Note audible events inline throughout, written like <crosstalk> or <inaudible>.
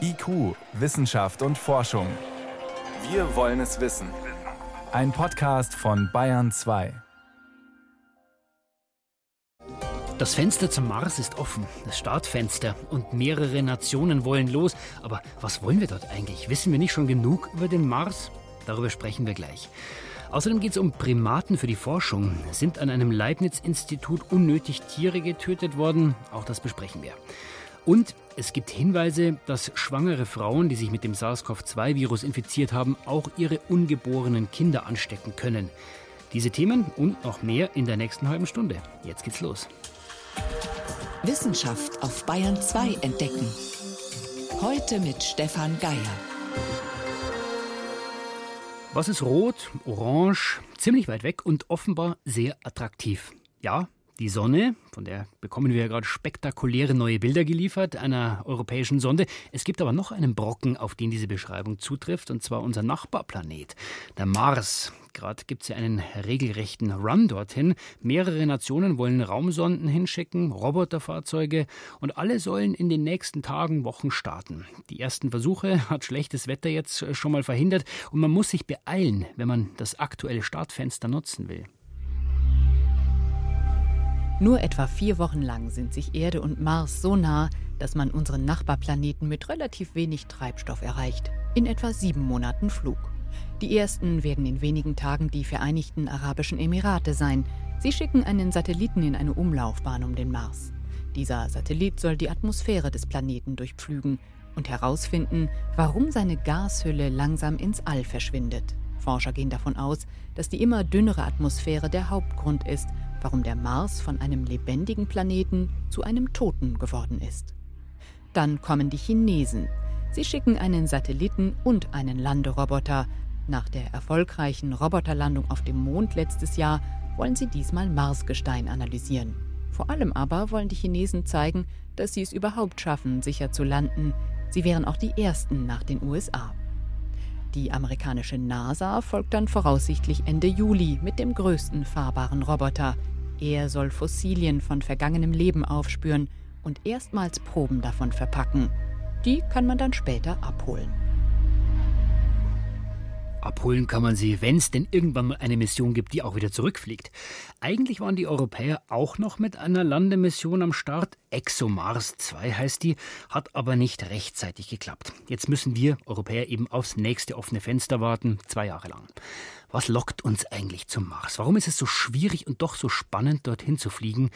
IQ, Wissenschaft und Forschung. Wir wollen es wissen. Ein Podcast von Bayern 2. Das Fenster zum Mars ist offen, das Startfenster, und mehrere Nationen wollen los. Aber was wollen wir dort eigentlich? Wissen wir nicht schon genug über den Mars? Darüber sprechen wir gleich. Außerdem geht es um Primaten für die Forschung. Sind an einem Leibniz-Institut unnötig Tiere getötet worden? Auch das besprechen wir. Und es gibt Hinweise, dass schwangere Frauen, die sich mit dem SARS-CoV-2-Virus infiziert haben, auch ihre ungeborenen Kinder anstecken können. Diese Themen und noch mehr in der nächsten halben Stunde. Jetzt geht's los. Wissenschaft auf Bayern 2 entdecken. Heute mit Stefan Geier. Was ist rot, orange, ziemlich weit weg und offenbar sehr attraktiv? Ja, die Sonne, von der bekommen wir ja gerade spektakuläre neue Bilder geliefert, einer europäischen Sonde. Es gibt aber noch einen Brocken, auf den diese Beschreibung zutrifft, und zwar unser Nachbarplanet, der Mars. Gerade gibt es ja einen regelrechten Run dorthin. Mehrere Nationen wollen Raumsonden hinschicken, Roboterfahrzeuge und alle sollen in den nächsten Tagen, Wochen starten. Die ersten Versuche hat schlechtes Wetter jetzt schon mal verhindert und man muss sich beeilen, wenn man das aktuelle Startfenster nutzen will. Nur etwa vier Wochen lang sind sich Erde und Mars so nah, dass man unseren Nachbarplaneten mit relativ wenig Treibstoff erreicht. In etwa sieben Monaten Flug. Die ersten werden in wenigen Tagen die Vereinigten Arabischen Emirate sein. Sie schicken einen Satelliten in eine Umlaufbahn um den Mars. Dieser Satellit soll die Atmosphäre des Planeten durchpflügen und herausfinden, warum seine Gashülle langsam ins All verschwindet. Forscher gehen davon aus, dass die immer dünnere Atmosphäre der Hauptgrund ist, warum der Mars von einem lebendigen Planeten zu einem toten geworden ist. Dann kommen die Chinesen. Sie schicken einen Satelliten und einen Landeroboter. Nach der erfolgreichen Roboterlandung auf dem Mond letztes Jahr wollen sie diesmal Marsgestein analysieren. Vor allem aber wollen die Chinesen zeigen, dass sie es überhaupt schaffen, sicher zu landen. Sie wären auch die Ersten nach den USA. Die amerikanische NASA folgt dann voraussichtlich Ende Juli mit dem größten fahrbaren Roboter. Er soll Fossilien von vergangenem Leben aufspüren und erstmals Proben davon verpacken. Die kann man dann später abholen. Abholen kann man sie, wenn es denn irgendwann mal eine Mission gibt, die auch wieder zurückfliegt. Eigentlich waren die Europäer auch noch mit einer Landemission am Start. ExoMars 2 heißt die, hat aber nicht rechtzeitig geklappt. Jetzt müssen wir Europäer eben aufs nächste offene Fenster warten, zwei Jahre lang. Was lockt uns eigentlich zum Mars? Warum ist es so schwierig und doch so spannend, dorthin zu fliegen?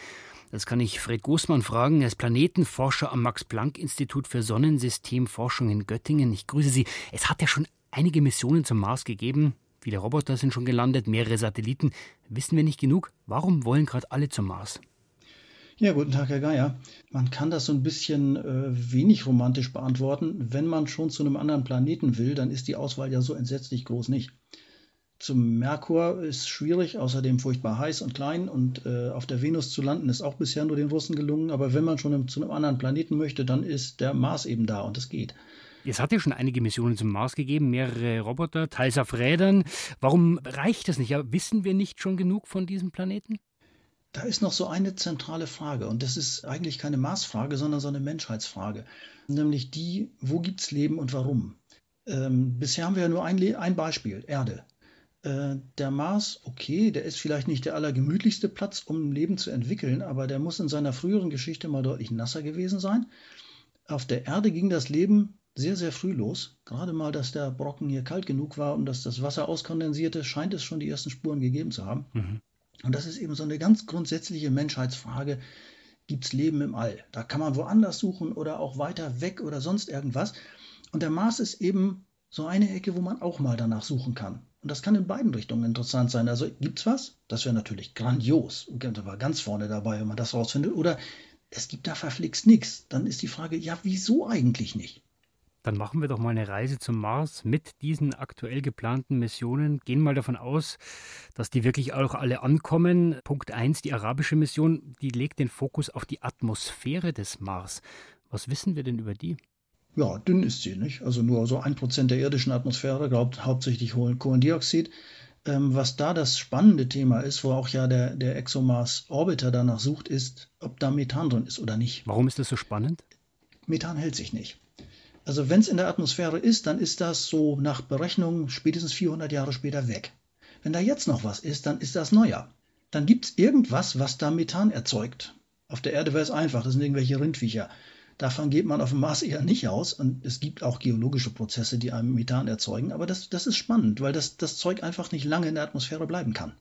Das kann ich Fred Großmann fragen. Er ist Planetenforscher am Max-Planck-Institut für Sonnensystemforschung in Göttingen. Ich grüße Sie. Es hat ja schon einige Missionen zum Mars gegeben. Viele Roboter sind schon gelandet, mehrere Satelliten. Wissen wir nicht genug? Warum wollen gerade alle zum Mars? Ja, guten Tag, Herr Geier. Man kann das so ein bisschen äh, wenig romantisch beantworten. Wenn man schon zu einem anderen Planeten will, dann ist die Auswahl ja so entsetzlich groß nicht. Zum Merkur ist schwierig, außerdem furchtbar heiß und klein und äh, auf der Venus zu landen ist auch bisher nur den Russen gelungen. Aber wenn man schon zu einem anderen Planeten möchte, dann ist der Mars eben da und es geht. Es hat ja schon einige Missionen zum Mars gegeben, mehrere Roboter, teils auf Rädern. Warum reicht das nicht? Ja, wissen wir nicht schon genug von diesem Planeten? Da ist noch so eine zentrale Frage und das ist eigentlich keine Marsfrage, sondern so eine Menschheitsfrage, nämlich die, wo gibt es Leben und warum? Ähm, bisher haben wir ja nur ein, ein Beispiel, Erde. Äh, der Mars, okay, der ist vielleicht nicht der allergemütlichste Platz, um Leben zu entwickeln, aber der muss in seiner früheren Geschichte mal deutlich nasser gewesen sein. Auf der Erde ging das Leben sehr, sehr früh los. Gerade mal, dass der Brocken hier kalt genug war und dass das Wasser auskondensierte, scheint es schon die ersten Spuren gegeben zu haben. Mhm. Und das ist eben so eine ganz grundsätzliche Menschheitsfrage. Gibt es Leben im All? Da kann man woanders suchen oder auch weiter weg oder sonst irgendwas. Und der Mars ist eben so eine Ecke, wo man auch mal danach suchen kann. Und das kann in beiden Richtungen interessant sein. Also gibt es was? Das wäre natürlich grandios. Und war ganz vorne dabei, wenn man das rausfindet. Oder es gibt da verflixt nichts. Dann ist die Frage, ja, wieso eigentlich nicht? Dann machen wir doch mal eine Reise zum Mars mit diesen aktuell geplanten Missionen. Gehen mal davon aus, dass die wirklich auch alle ankommen. Punkt 1, die arabische Mission, die legt den Fokus auf die Atmosphäre des Mars. Was wissen wir denn über die? Ja, dünn ist sie, nicht? Also nur so ein Prozent der irdischen Atmosphäre, glaubt hauptsächlich Kohlendioxid. Ähm, was da das spannende Thema ist, wo auch ja der, der ExoMars Orbiter danach sucht, ist, ob da Methan drin ist oder nicht. Warum ist das so spannend? Methan hält sich nicht. Also wenn es in der Atmosphäre ist, dann ist das so nach Berechnung spätestens 400 Jahre später weg. Wenn da jetzt noch was ist, dann ist das neuer. Dann gibt es irgendwas, was da Methan erzeugt. Auf der Erde wäre es einfach, das sind irgendwelche Rindviecher. Davon geht man auf dem Mars eher nicht aus. Und es gibt auch geologische Prozesse, die einem Methan erzeugen. Aber das, das ist spannend, weil das, das Zeug einfach nicht lange in der Atmosphäre bleiben kann.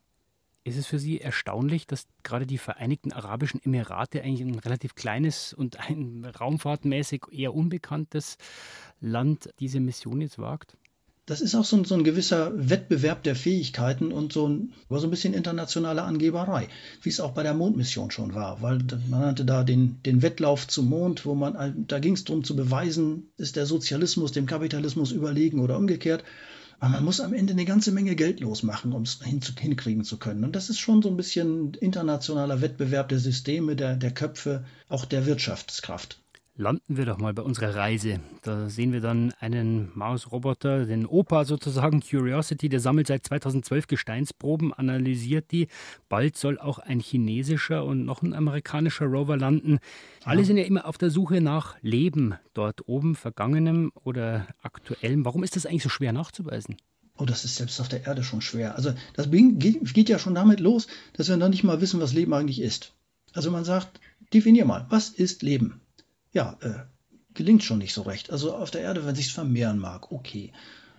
Ist es für Sie erstaunlich, dass gerade die Vereinigten Arabischen Emirate eigentlich ein relativ kleines und <laughs> ein raumfahrtmäßig eher unbekanntes Land diese Mission jetzt wagt? Das ist auch so ein, so ein gewisser Wettbewerb der Fähigkeiten und so ein, so ein bisschen internationale Angeberei, wie es auch bei der Mondmission schon war, weil man nannte da den, den Wettlauf zum Mond, wo man, da ging es darum zu beweisen, ist der Sozialismus dem Kapitalismus überlegen oder umgekehrt. Aber man muss am Ende eine ganze Menge Geld losmachen, um es hin, hinkriegen zu können. Und das ist schon so ein bisschen internationaler Wettbewerb der Systeme, der, der Köpfe, auch der Wirtschaftskraft. Landen wir doch mal bei unserer Reise. Da sehen wir dann einen Mars-Roboter, den Opa sozusagen, Curiosity, der sammelt seit 2012 Gesteinsproben, analysiert die. Bald soll auch ein chinesischer und noch ein amerikanischer Rover landen. Ja. Alle sind ja immer auf der Suche nach Leben dort oben, vergangenem oder aktuellem. Warum ist das eigentlich so schwer nachzuweisen? Oh, das ist selbst auf der Erde schon schwer. Also das geht ja schon damit los, dass wir noch nicht mal wissen, was Leben eigentlich ist. Also man sagt, definier mal, was ist Leben? Ja, äh, gelingt schon nicht so recht. Also auf der Erde, wenn sich vermehren mag, okay.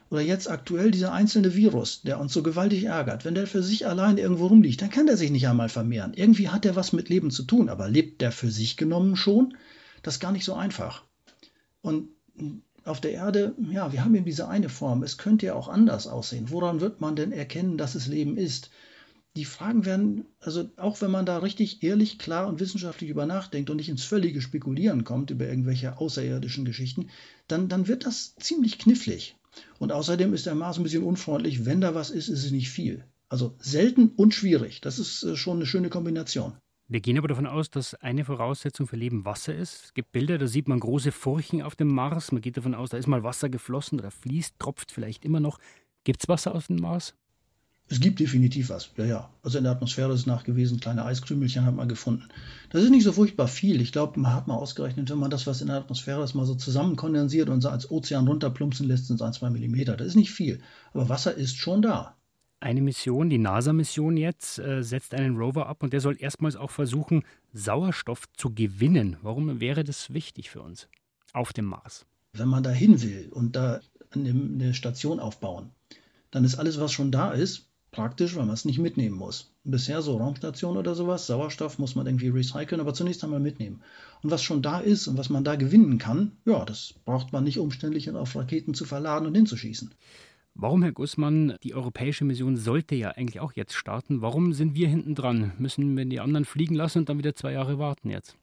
Oder jetzt aktuell dieser einzelne Virus, der uns so gewaltig ärgert. Wenn der für sich allein irgendwo rumliegt, dann kann der sich nicht einmal vermehren. Irgendwie hat der was mit Leben zu tun, aber lebt der für sich genommen schon? Das ist gar nicht so einfach. Und auf der Erde, ja, wir haben eben diese eine Form. Es könnte ja auch anders aussehen. Woran wird man denn erkennen, dass es Leben ist? Die Fragen werden, also auch wenn man da richtig ehrlich, klar und wissenschaftlich über nachdenkt und nicht ins völlige Spekulieren kommt über irgendwelche außerirdischen Geschichten, dann, dann wird das ziemlich knifflig. Und außerdem ist der Mars ein bisschen unfreundlich. Wenn da was ist, ist es nicht viel. Also selten und schwierig. Das ist äh, schon eine schöne Kombination. Wir gehen aber davon aus, dass eine Voraussetzung für Leben Wasser ist. Es gibt Bilder, da sieht man große Furchen auf dem Mars. Man geht davon aus, da ist mal Wasser geflossen oder fließt, tropft vielleicht immer noch. Gibt es Wasser auf dem Mars? Es gibt definitiv was, ja, ja. Also in der Atmosphäre ist nachgewiesen, kleine Eiskrümelchen hat man gefunden. Das ist nicht so furchtbar viel. Ich glaube, man hat mal ausgerechnet, wenn man das, was in der Atmosphäre ist, mal so zusammenkondensiert und so als Ozean runterplumpsen lässt, sind es ein, zwei Millimeter. Das ist nicht viel. Aber Wasser ist schon da. Eine Mission, die NASA-Mission jetzt, äh, setzt einen Rover ab und der soll erstmals auch versuchen, Sauerstoff zu gewinnen. Warum wäre das wichtig für uns auf dem Mars? Wenn man da hin will und da eine Station aufbauen, dann ist alles, was schon da ist, praktisch, weil man es nicht mitnehmen muss. Bisher so Raumstation oder sowas, Sauerstoff muss man irgendwie recyceln, aber zunächst einmal mitnehmen. Und was schon da ist und was man da gewinnen kann, ja, das braucht man nicht umständlich auf Raketen zu verladen und hinzuschießen. Warum, Herr Gussmann, die europäische Mission sollte ja eigentlich auch jetzt starten. Warum sind wir hinten dran? Müssen wir die anderen fliegen lassen und dann wieder zwei Jahre warten jetzt?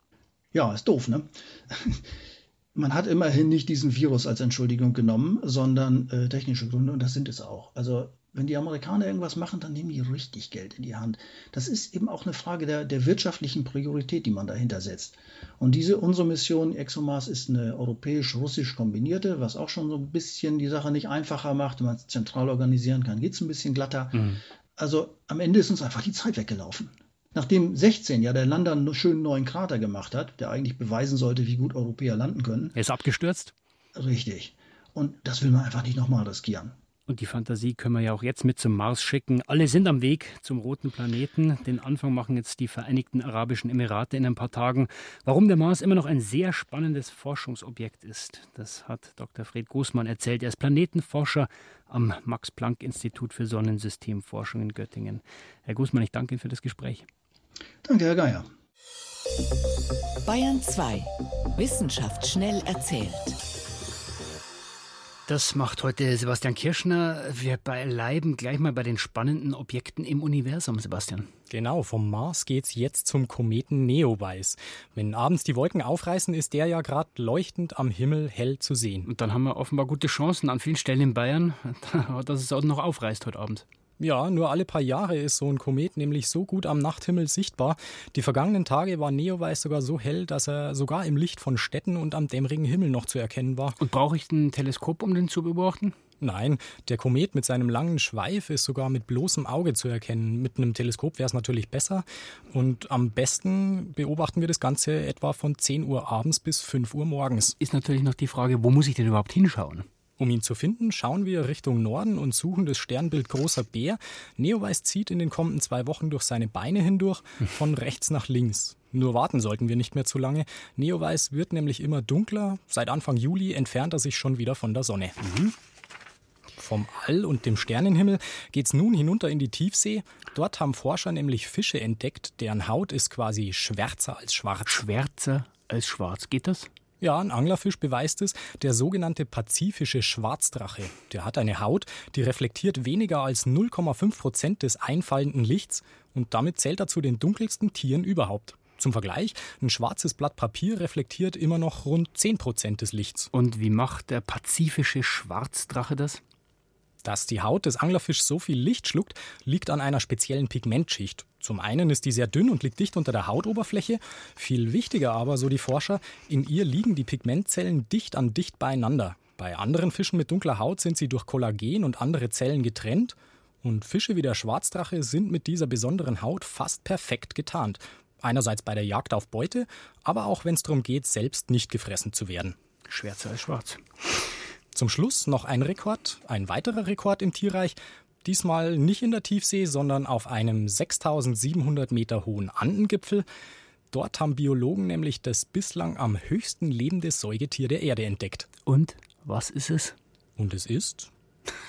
Ja, ist doof, ne? <laughs> Man hat immerhin nicht diesen Virus als Entschuldigung genommen, sondern äh, technische Gründe und das sind es auch. Also wenn die Amerikaner irgendwas machen, dann nehmen die richtig Geld in die Hand. Das ist eben auch eine Frage der, der wirtschaftlichen Priorität, die man dahinter setzt. Und diese unsere Mission ExoMars ist eine europäisch-russisch kombinierte, was auch schon so ein bisschen die Sache nicht einfacher macht. Wenn man es zentral organisieren kann, geht es ein bisschen glatter. Mhm. Also am Ende ist uns einfach die Zeit weggelaufen. Nachdem 16 ja der Lander einen schönen neuen Krater gemacht hat, der eigentlich beweisen sollte, wie gut Europäer landen können. Er ist abgestürzt? Richtig. Und das will man einfach nicht nochmal riskieren. Und die Fantasie können wir ja auch jetzt mit zum Mars schicken. Alle sind am Weg zum roten Planeten. Den Anfang machen jetzt die Vereinigten Arabischen Emirate in ein paar Tagen. Warum der Mars immer noch ein sehr spannendes Forschungsobjekt ist, das hat Dr. Fred Großmann erzählt. Er ist Planetenforscher am Max-Planck-Institut für Sonnensystemforschung in Göttingen. Herr Großmann, ich danke Ihnen für das Gespräch. Danke, Herr Geier. Bayern 2. Wissenschaft schnell erzählt. Das macht heute Sebastian Kirschner. Wir bleiben gleich mal bei den spannenden Objekten im Universum, Sebastian. Genau, vom Mars geht's jetzt zum Kometen Neowise. Wenn abends die Wolken aufreißen, ist der ja gerade leuchtend am Himmel hell zu sehen. Und dann haben wir offenbar gute Chancen an vielen Stellen in Bayern, <laughs> dass es auch noch aufreißt heute Abend. Ja, nur alle paar Jahre ist so ein Komet nämlich so gut am Nachthimmel sichtbar. Die vergangenen Tage war Neowise sogar so hell, dass er sogar im Licht von Städten und am dämmerigen Himmel noch zu erkennen war. Und brauche ich ein Teleskop, um den zu beobachten? Nein, der Komet mit seinem langen Schweif ist sogar mit bloßem Auge zu erkennen. Mit einem Teleskop wäre es natürlich besser. Und am besten beobachten wir das Ganze etwa von 10 Uhr abends bis 5 Uhr morgens. Ist natürlich noch die Frage, wo muss ich denn überhaupt hinschauen? Um ihn zu finden, schauen wir Richtung Norden und suchen das Sternbild Großer Bär. Neoweiss zieht in den kommenden zwei Wochen durch seine Beine hindurch, von <laughs> rechts nach links. Nur warten sollten wir nicht mehr zu lange. Neoweiss wird nämlich immer dunkler. Seit Anfang Juli entfernt er sich schon wieder von der Sonne. Mhm. Vom All und dem Sternenhimmel geht's nun hinunter in die Tiefsee. Dort haben Forscher nämlich Fische entdeckt, deren Haut ist quasi schwärzer als schwarz. Schwärzer als schwarz, geht das? Ja, ein Anglerfisch beweist es, der sogenannte pazifische Schwarzdrache. Der hat eine Haut, die reflektiert weniger als 0,5 Prozent des einfallenden Lichts und damit zählt er zu den dunkelsten Tieren überhaupt. Zum Vergleich, ein schwarzes Blatt Papier reflektiert immer noch rund 10 Prozent des Lichts. Und wie macht der pazifische Schwarzdrache das? Dass die Haut des Anglerfischs so viel Licht schluckt, liegt an einer speziellen Pigmentschicht. Zum einen ist die sehr dünn und liegt dicht unter der Hautoberfläche. Viel wichtiger aber, so die Forscher, in ihr liegen die Pigmentzellen dicht an dicht beieinander. Bei anderen Fischen mit dunkler Haut sind sie durch Kollagen und andere Zellen getrennt. Und Fische wie der Schwarzdrache sind mit dieser besonderen Haut fast perfekt getarnt. Einerseits bei der Jagd auf Beute, aber auch wenn es darum geht, selbst nicht gefressen zu werden. Schwärzer als schwarz. Zum Schluss noch ein Rekord, ein weiterer Rekord im Tierreich. Diesmal nicht in der Tiefsee, sondern auf einem 6700 Meter hohen Andengipfel. Dort haben Biologen nämlich das bislang am höchsten lebende Säugetier der Erde entdeckt. Und was ist es? Und es ist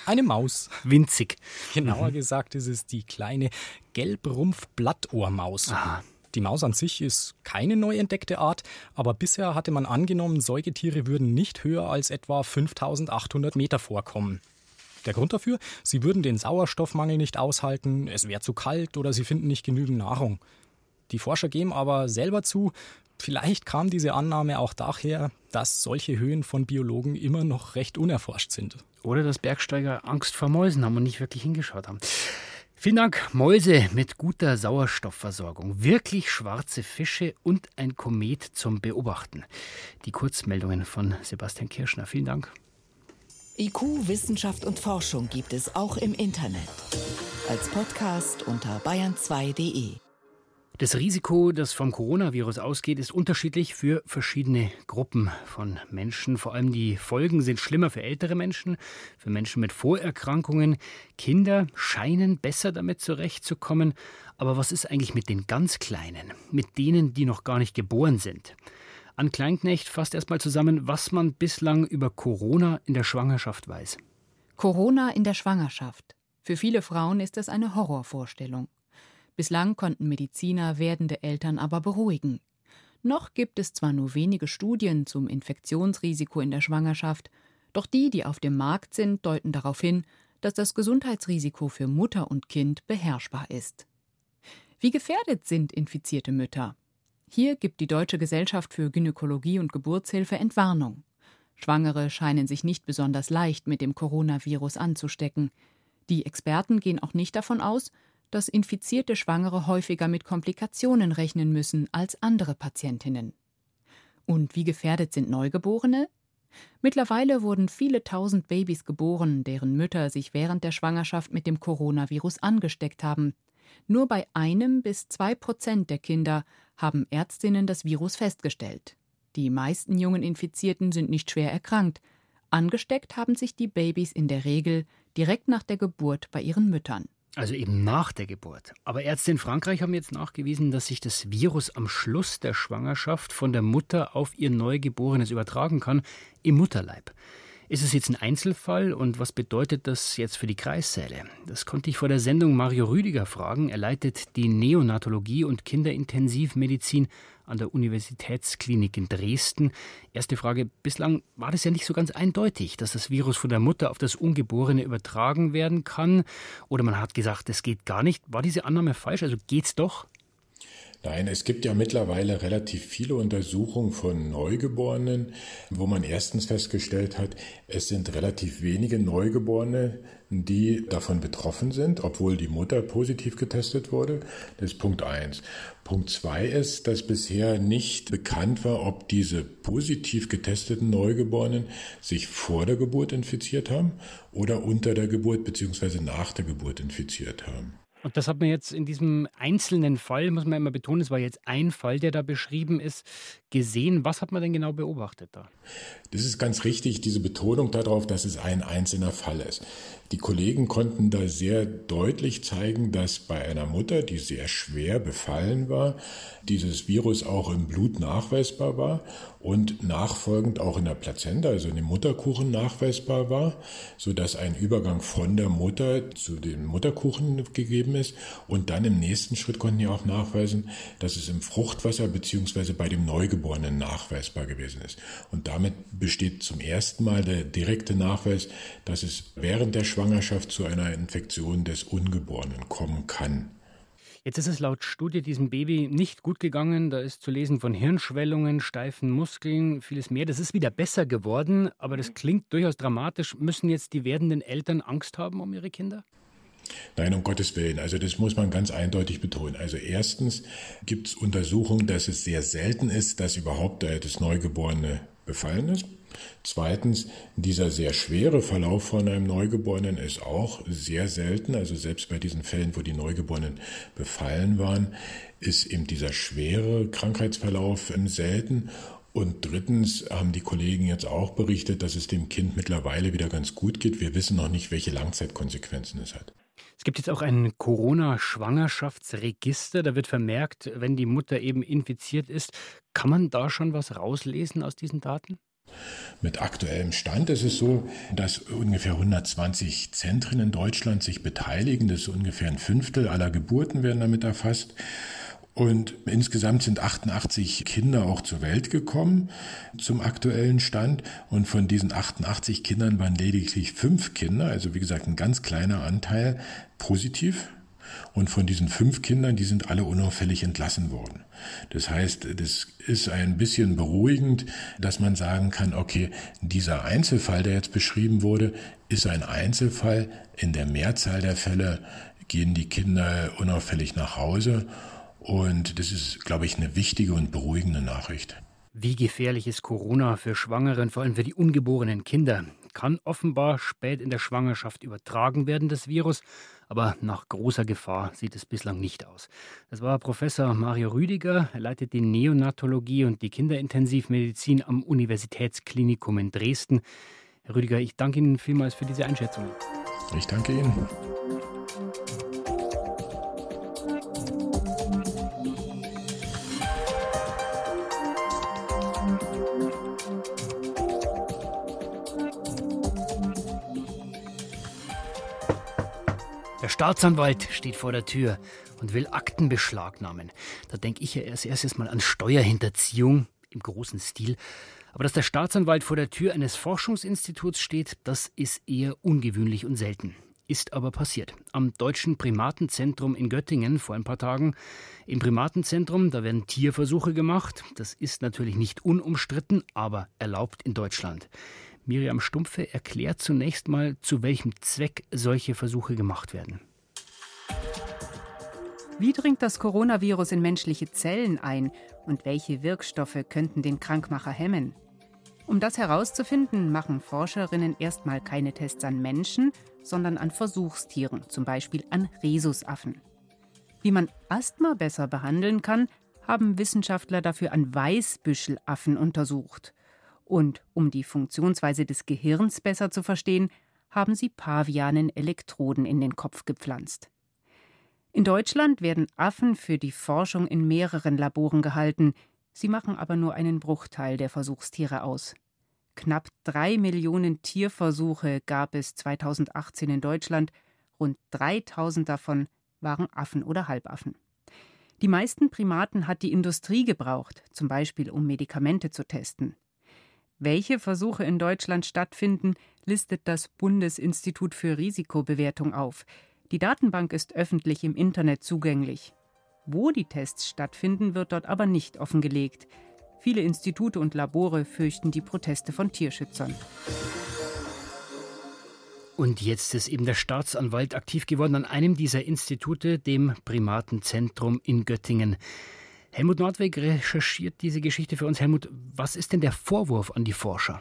eine Maus. <laughs> Winzig. Genauer mhm. gesagt ist es die kleine Gelbrumpf-Blattohrmaus. Aha. Die Maus an sich ist keine neu entdeckte Art, aber bisher hatte man angenommen, Säugetiere würden nicht höher als etwa 5800 Meter vorkommen. Der Grund dafür? Sie würden den Sauerstoffmangel nicht aushalten, es wäre zu kalt oder sie finden nicht genügend Nahrung. Die Forscher geben aber selber zu, vielleicht kam diese Annahme auch daher, dass solche Höhen von Biologen immer noch recht unerforscht sind. Oder dass Bergsteiger Angst vor Mäusen haben und nicht wirklich hingeschaut haben. Vielen Dank. Mäuse mit guter Sauerstoffversorgung, wirklich schwarze Fische und ein Komet zum Beobachten. Die Kurzmeldungen von Sebastian Kirschner. Vielen Dank. IQ, Wissenschaft und Forschung gibt es auch im Internet. Als Podcast unter bayern2.de. Das Risiko, das vom Coronavirus ausgeht, ist unterschiedlich für verschiedene Gruppen von Menschen. Vor allem die Folgen sind schlimmer für ältere Menschen, für Menschen mit Vorerkrankungen. Kinder scheinen besser damit zurechtzukommen. Aber was ist eigentlich mit den ganz Kleinen, mit denen, die noch gar nicht geboren sind? An Kleinknecht fasst erstmal zusammen, was man bislang über Corona in der Schwangerschaft weiß. Corona in der Schwangerschaft. Für viele Frauen ist es eine Horrorvorstellung. Bislang konnten Mediziner werdende Eltern aber beruhigen. Noch gibt es zwar nur wenige Studien zum Infektionsrisiko in der Schwangerschaft, doch die, die auf dem Markt sind, deuten darauf hin, dass das Gesundheitsrisiko für Mutter und Kind beherrschbar ist. Wie gefährdet sind infizierte Mütter? Hier gibt die Deutsche Gesellschaft für Gynäkologie und Geburtshilfe Entwarnung. Schwangere scheinen sich nicht besonders leicht mit dem Coronavirus anzustecken. Die Experten gehen auch nicht davon aus, dass infizierte Schwangere häufiger mit Komplikationen rechnen müssen als andere Patientinnen. Und wie gefährdet sind Neugeborene? Mittlerweile wurden viele tausend Babys geboren, deren Mütter sich während der Schwangerschaft mit dem Coronavirus angesteckt haben. Nur bei einem bis zwei Prozent der Kinder haben Ärztinnen das Virus festgestellt. Die meisten jungen Infizierten sind nicht schwer erkrankt. Angesteckt haben sich die Babys in der Regel direkt nach der Geburt bei ihren Müttern. Also eben nach der Geburt. Aber Ärzte in Frankreich haben jetzt nachgewiesen, dass sich das Virus am Schluss der Schwangerschaft von der Mutter auf ihr Neugeborenes übertragen kann, im Mutterleib. Ist es jetzt ein Einzelfall und was bedeutet das jetzt für die Kreissäle? Das konnte ich vor der Sendung Mario Rüdiger fragen. Er leitet die Neonatologie und Kinderintensivmedizin an der Universitätsklinik in Dresden. Erste Frage, bislang war das ja nicht so ganz eindeutig, dass das Virus von der Mutter auf das Ungeborene übertragen werden kann. Oder man hat gesagt, das geht gar nicht. War diese Annahme falsch? Also geht's doch? Nein, es gibt ja mittlerweile relativ viele Untersuchungen von Neugeborenen, wo man erstens festgestellt hat, es sind relativ wenige Neugeborene, die davon betroffen sind, obwohl die Mutter positiv getestet wurde. Das ist Punkt eins. Punkt zwei ist, dass bisher nicht bekannt war, ob diese positiv getesteten Neugeborenen sich vor der Geburt infiziert haben oder unter der Geburt bzw. nach der Geburt infiziert haben. Und das hat man jetzt in diesem einzelnen Fall, muss man immer betonen, es war jetzt ein Fall, der da beschrieben ist, gesehen. Was hat man denn genau beobachtet da? Das ist ganz richtig, diese Betonung darauf, dass es ein einzelner Fall ist. Die Kollegen konnten da sehr deutlich zeigen, dass bei einer Mutter, die sehr schwer befallen war, dieses Virus auch im Blut nachweisbar war und nachfolgend auch in der Plazenta, also in dem Mutterkuchen nachweisbar war, sodass ein Übergang von der Mutter zu dem Mutterkuchen gegeben ist. Und dann im nächsten Schritt konnten die auch nachweisen, dass es im Fruchtwasser beziehungsweise bei dem Neugeborenen nachweisbar gewesen ist. Und damit besteht zum ersten Mal der direkte Nachweis, dass es während der Schwangerschaft zu einer Infektion des Ungeborenen kommen kann. Jetzt ist es laut Studie diesem Baby nicht gut gegangen. Da ist zu lesen von Hirnschwellungen, steifen Muskeln, vieles mehr. Das ist wieder besser geworden, aber das klingt durchaus dramatisch. Müssen jetzt die werdenden Eltern Angst haben um ihre Kinder? Nein, um Gottes Willen. Also das muss man ganz eindeutig betonen. Also erstens gibt es Untersuchungen, dass es sehr selten ist, dass überhaupt das Neugeborene befallen ist. Zweitens, dieser sehr schwere Verlauf von einem Neugeborenen ist auch sehr selten. Also selbst bei diesen Fällen, wo die Neugeborenen befallen waren, ist eben dieser schwere Krankheitsverlauf selten. Und drittens haben die Kollegen jetzt auch berichtet, dass es dem Kind mittlerweile wieder ganz gut geht. Wir wissen noch nicht, welche Langzeitkonsequenzen es hat. Es gibt jetzt auch ein Corona-Schwangerschaftsregister. Da wird vermerkt, wenn die Mutter eben infiziert ist. Kann man da schon was rauslesen aus diesen Daten? Mit aktuellem Stand ist es so, dass ungefähr 120 Zentren in Deutschland sich beteiligen. Das ist ungefähr ein Fünftel aller Geburten werden damit erfasst. Und insgesamt sind 88 Kinder auch zur Welt gekommen zum aktuellen Stand. Und von diesen 88 Kindern waren lediglich fünf Kinder, also wie gesagt ein ganz kleiner Anteil, positiv. Und von diesen fünf Kindern, die sind alle unauffällig entlassen worden. Das heißt, das ist ein bisschen beruhigend, dass man sagen kann, okay, dieser Einzelfall, der jetzt beschrieben wurde, ist ein Einzelfall. In der Mehrzahl der Fälle gehen die Kinder unauffällig nach Hause. Und das ist, glaube ich, eine wichtige und beruhigende Nachricht. Wie gefährlich ist Corona für Schwangere und vor allem für die ungeborenen Kinder? Kann offenbar spät in der Schwangerschaft übertragen werden, das Virus aber nach großer Gefahr sieht es bislang nicht aus. Das war Professor Mario Rüdiger. Er leitet die Neonatologie und die Kinderintensivmedizin am Universitätsklinikum in Dresden. Herr Rüdiger, ich danke Ihnen vielmals für diese Einschätzung. Ich danke Ihnen. Staatsanwalt steht vor der Tür und will Akten beschlagnahmen. Da denke ich ja erst erstes mal an Steuerhinterziehung im großen Stil. Aber dass der Staatsanwalt vor der Tür eines Forschungsinstituts steht, das ist eher ungewöhnlich und selten. Ist aber passiert. Am Deutschen Primatenzentrum in Göttingen vor ein paar Tagen. Im Primatenzentrum, da werden Tierversuche gemacht. Das ist natürlich nicht unumstritten, aber erlaubt in Deutschland. Miriam Stumpfe erklärt zunächst mal, zu welchem Zweck solche Versuche gemacht werden. Wie dringt das Coronavirus in menschliche Zellen ein und welche Wirkstoffe könnten den Krankmacher hemmen? Um das herauszufinden, machen Forscherinnen erstmal keine Tests an Menschen, sondern an Versuchstieren, zum Beispiel an Rhesusaffen. Wie man Asthma besser behandeln kann, haben Wissenschaftler dafür an Weißbüschelaffen untersucht. Und um die Funktionsweise des Gehirns besser zu verstehen, haben sie Pavianen Elektroden in den Kopf gepflanzt. In Deutschland werden Affen für die Forschung in mehreren Laboren gehalten, sie machen aber nur einen Bruchteil der Versuchstiere aus. Knapp drei Millionen Tierversuche gab es 2018 in Deutschland, rund 3000 davon waren Affen oder Halbaffen. Die meisten Primaten hat die Industrie gebraucht, zum Beispiel um Medikamente zu testen. Welche Versuche in Deutschland stattfinden, listet das Bundesinstitut für Risikobewertung auf. Die Datenbank ist öffentlich im Internet zugänglich. Wo die Tests stattfinden, wird dort aber nicht offengelegt. Viele Institute und Labore fürchten die Proteste von Tierschützern. Und jetzt ist eben der Staatsanwalt aktiv geworden an einem dieser Institute, dem Primatenzentrum in Göttingen. Helmut Nordweg recherchiert diese Geschichte für uns. Helmut, was ist denn der Vorwurf an die Forscher?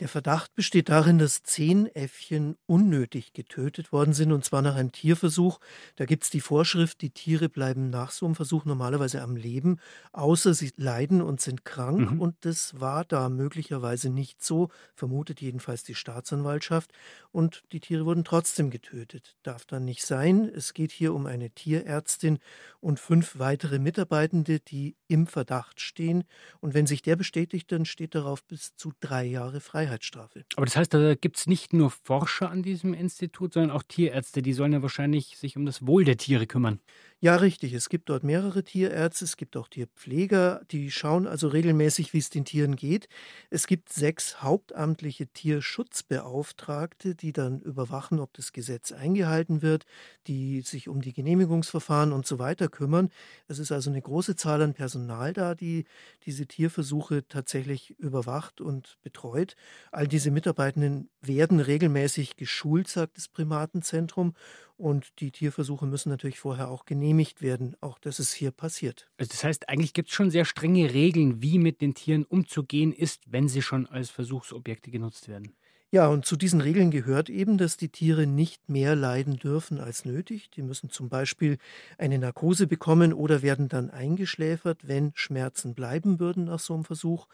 Der Verdacht besteht darin, dass zehn Äffchen unnötig getötet worden sind, und zwar nach einem Tierversuch. Da gibt es die Vorschrift, die Tiere bleiben nach so einem Versuch normalerweise am Leben, außer sie leiden und sind krank. Mhm. Und das war da möglicherweise nicht so, vermutet jedenfalls die Staatsanwaltschaft. Und die Tiere wurden trotzdem getötet. Darf dann nicht sein. Es geht hier um eine Tierärztin und fünf weitere Mitarbeitende, die im Verdacht stehen. Und wenn sich der bestätigt, dann steht darauf bis zu drei Jahre frei. Freiheitsstrafe. Aber das heißt, da gibt es nicht nur Forscher an diesem Institut, sondern auch Tierärzte, die sollen ja wahrscheinlich sich um das Wohl der Tiere kümmern. Ja, richtig. Es gibt dort mehrere Tierärzte, es gibt auch Tierpfleger, die schauen also regelmäßig, wie es den Tieren geht. Es gibt sechs hauptamtliche Tierschutzbeauftragte, die dann überwachen, ob das Gesetz eingehalten wird, die sich um die Genehmigungsverfahren und so weiter kümmern. Es ist also eine große Zahl an Personal da, die diese Tierversuche tatsächlich überwacht und betreut. All diese Mitarbeitenden werden regelmäßig geschult, sagt das Primatenzentrum. Und die Tierversuche müssen natürlich vorher auch genehmigt werden. Auch das ist hier passiert. Also das heißt, eigentlich gibt es schon sehr strenge Regeln, wie mit den Tieren umzugehen ist, wenn sie schon als Versuchsobjekte genutzt werden. Ja, und zu diesen Regeln gehört eben, dass die Tiere nicht mehr leiden dürfen als nötig. Die müssen zum Beispiel eine Narkose bekommen oder werden dann eingeschläfert, wenn Schmerzen bleiben würden nach so einem Versuch.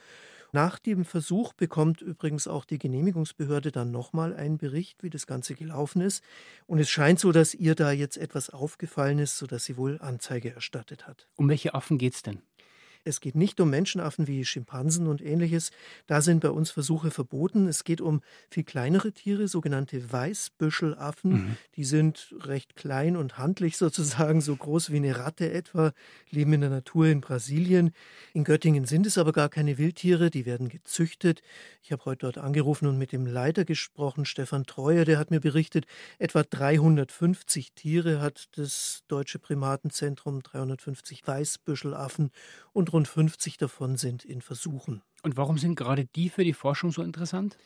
Nach dem Versuch bekommt übrigens auch die Genehmigungsbehörde dann nochmal einen Bericht, wie das Ganze gelaufen ist. Und es scheint so, dass ihr da jetzt etwas aufgefallen ist, sodass sie wohl Anzeige erstattet hat. Um welche Affen geht es denn? Es geht nicht um Menschenaffen wie Schimpansen und ähnliches. Da sind bei uns Versuche verboten. Es geht um viel kleinere Tiere, sogenannte Weißbüschelaffen. Mhm. Die sind recht klein und handlich <laughs> sozusagen, so groß wie eine Ratte etwa, leben in der Natur in Brasilien. In Göttingen sind es aber gar keine Wildtiere, die werden gezüchtet. Ich habe heute dort angerufen und mit dem Leiter gesprochen, Stefan Treuer, der hat mir berichtet, etwa 350 Tiere hat das Deutsche Primatenzentrum, 350 Weißbüschelaffen und rund 50 davon sind in Versuchen. Und warum sind gerade die für die Forschung so interessant?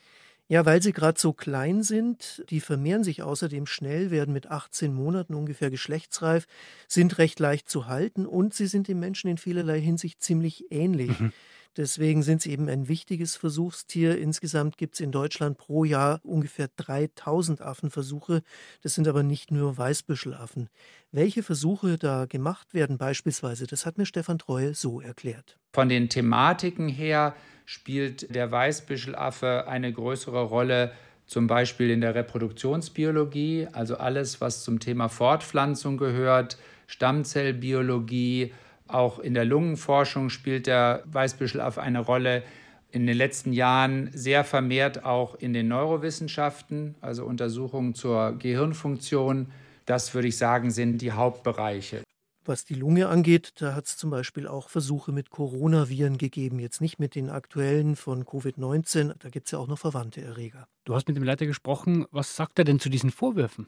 Ja, weil sie gerade so klein sind. Die vermehren sich außerdem schnell, werden mit 18 Monaten ungefähr geschlechtsreif, sind recht leicht zu halten und sie sind dem Menschen in vielerlei Hinsicht ziemlich ähnlich. Mhm. Deswegen sind sie eben ein wichtiges Versuchstier. Insgesamt gibt es in Deutschland pro Jahr ungefähr 3000 Affenversuche. Das sind aber nicht nur Weißbüschelaffen. Welche Versuche da gemacht werden beispielsweise, das hat mir Stefan Treue so erklärt. Von den Thematiken her spielt der Weißbüschelaffe eine größere Rolle zum Beispiel in der Reproduktionsbiologie, also alles, was zum Thema Fortpflanzung gehört, Stammzellbiologie, auch in der Lungenforschung spielt der Weißbüschelaffe eine Rolle. In den letzten Jahren sehr vermehrt auch in den Neurowissenschaften, also Untersuchungen zur Gehirnfunktion. Das würde ich sagen, sind die Hauptbereiche. Was die Lunge angeht, da hat es zum Beispiel auch Versuche mit Coronaviren gegeben. Jetzt nicht mit den aktuellen von Covid-19, da gibt es ja auch noch verwandte Erreger. Du hast mit dem Leiter gesprochen. Was sagt er denn zu diesen Vorwürfen?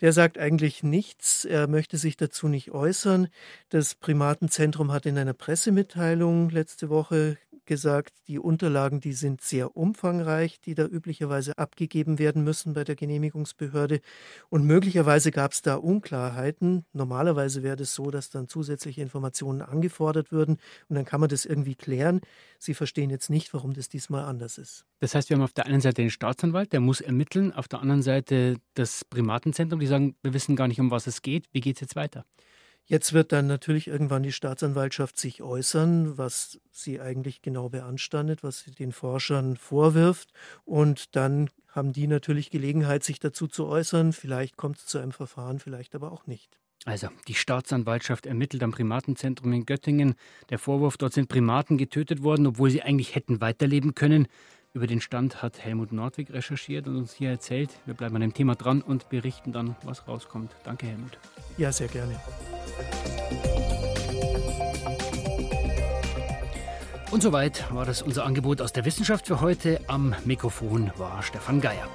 Der sagt eigentlich nichts, er möchte sich dazu nicht äußern. Das Primatenzentrum hat in einer Pressemitteilung letzte Woche gesagt, die Unterlagen, die sind sehr umfangreich, die da üblicherweise abgegeben werden müssen bei der Genehmigungsbehörde. Und möglicherweise gab es da Unklarheiten. Normalerweise wäre es das so, dass dann zusätzliche Informationen angefordert würden und dann kann man das irgendwie klären. Sie verstehen jetzt nicht, warum das diesmal anders ist. Das heißt, wir haben auf der einen Seite den Staatsanwalt, der muss ermitteln, auf der anderen Seite das Primatenzentrum, die sagen, wir wissen gar nicht, um was es geht. Wie geht es jetzt weiter? Jetzt wird dann natürlich irgendwann die Staatsanwaltschaft sich äußern, was sie eigentlich genau beanstandet, was sie den Forschern vorwirft. Und dann haben die natürlich Gelegenheit, sich dazu zu äußern. Vielleicht kommt es zu einem Verfahren, vielleicht aber auch nicht. Also, die Staatsanwaltschaft ermittelt am Primatenzentrum in Göttingen. Der Vorwurf, dort sind Primaten getötet worden, obwohl sie eigentlich hätten weiterleben können. Über den Stand hat Helmut Nordwig recherchiert und uns hier erzählt. Wir bleiben an dem Thema dran und berichten dann, was rauskommt. Danke, Helmut. Ja, sehr gerne. Und soweit war das unser Angebot aus der Wissenschaft für heute. Am Mikrofon war Stefan Geier.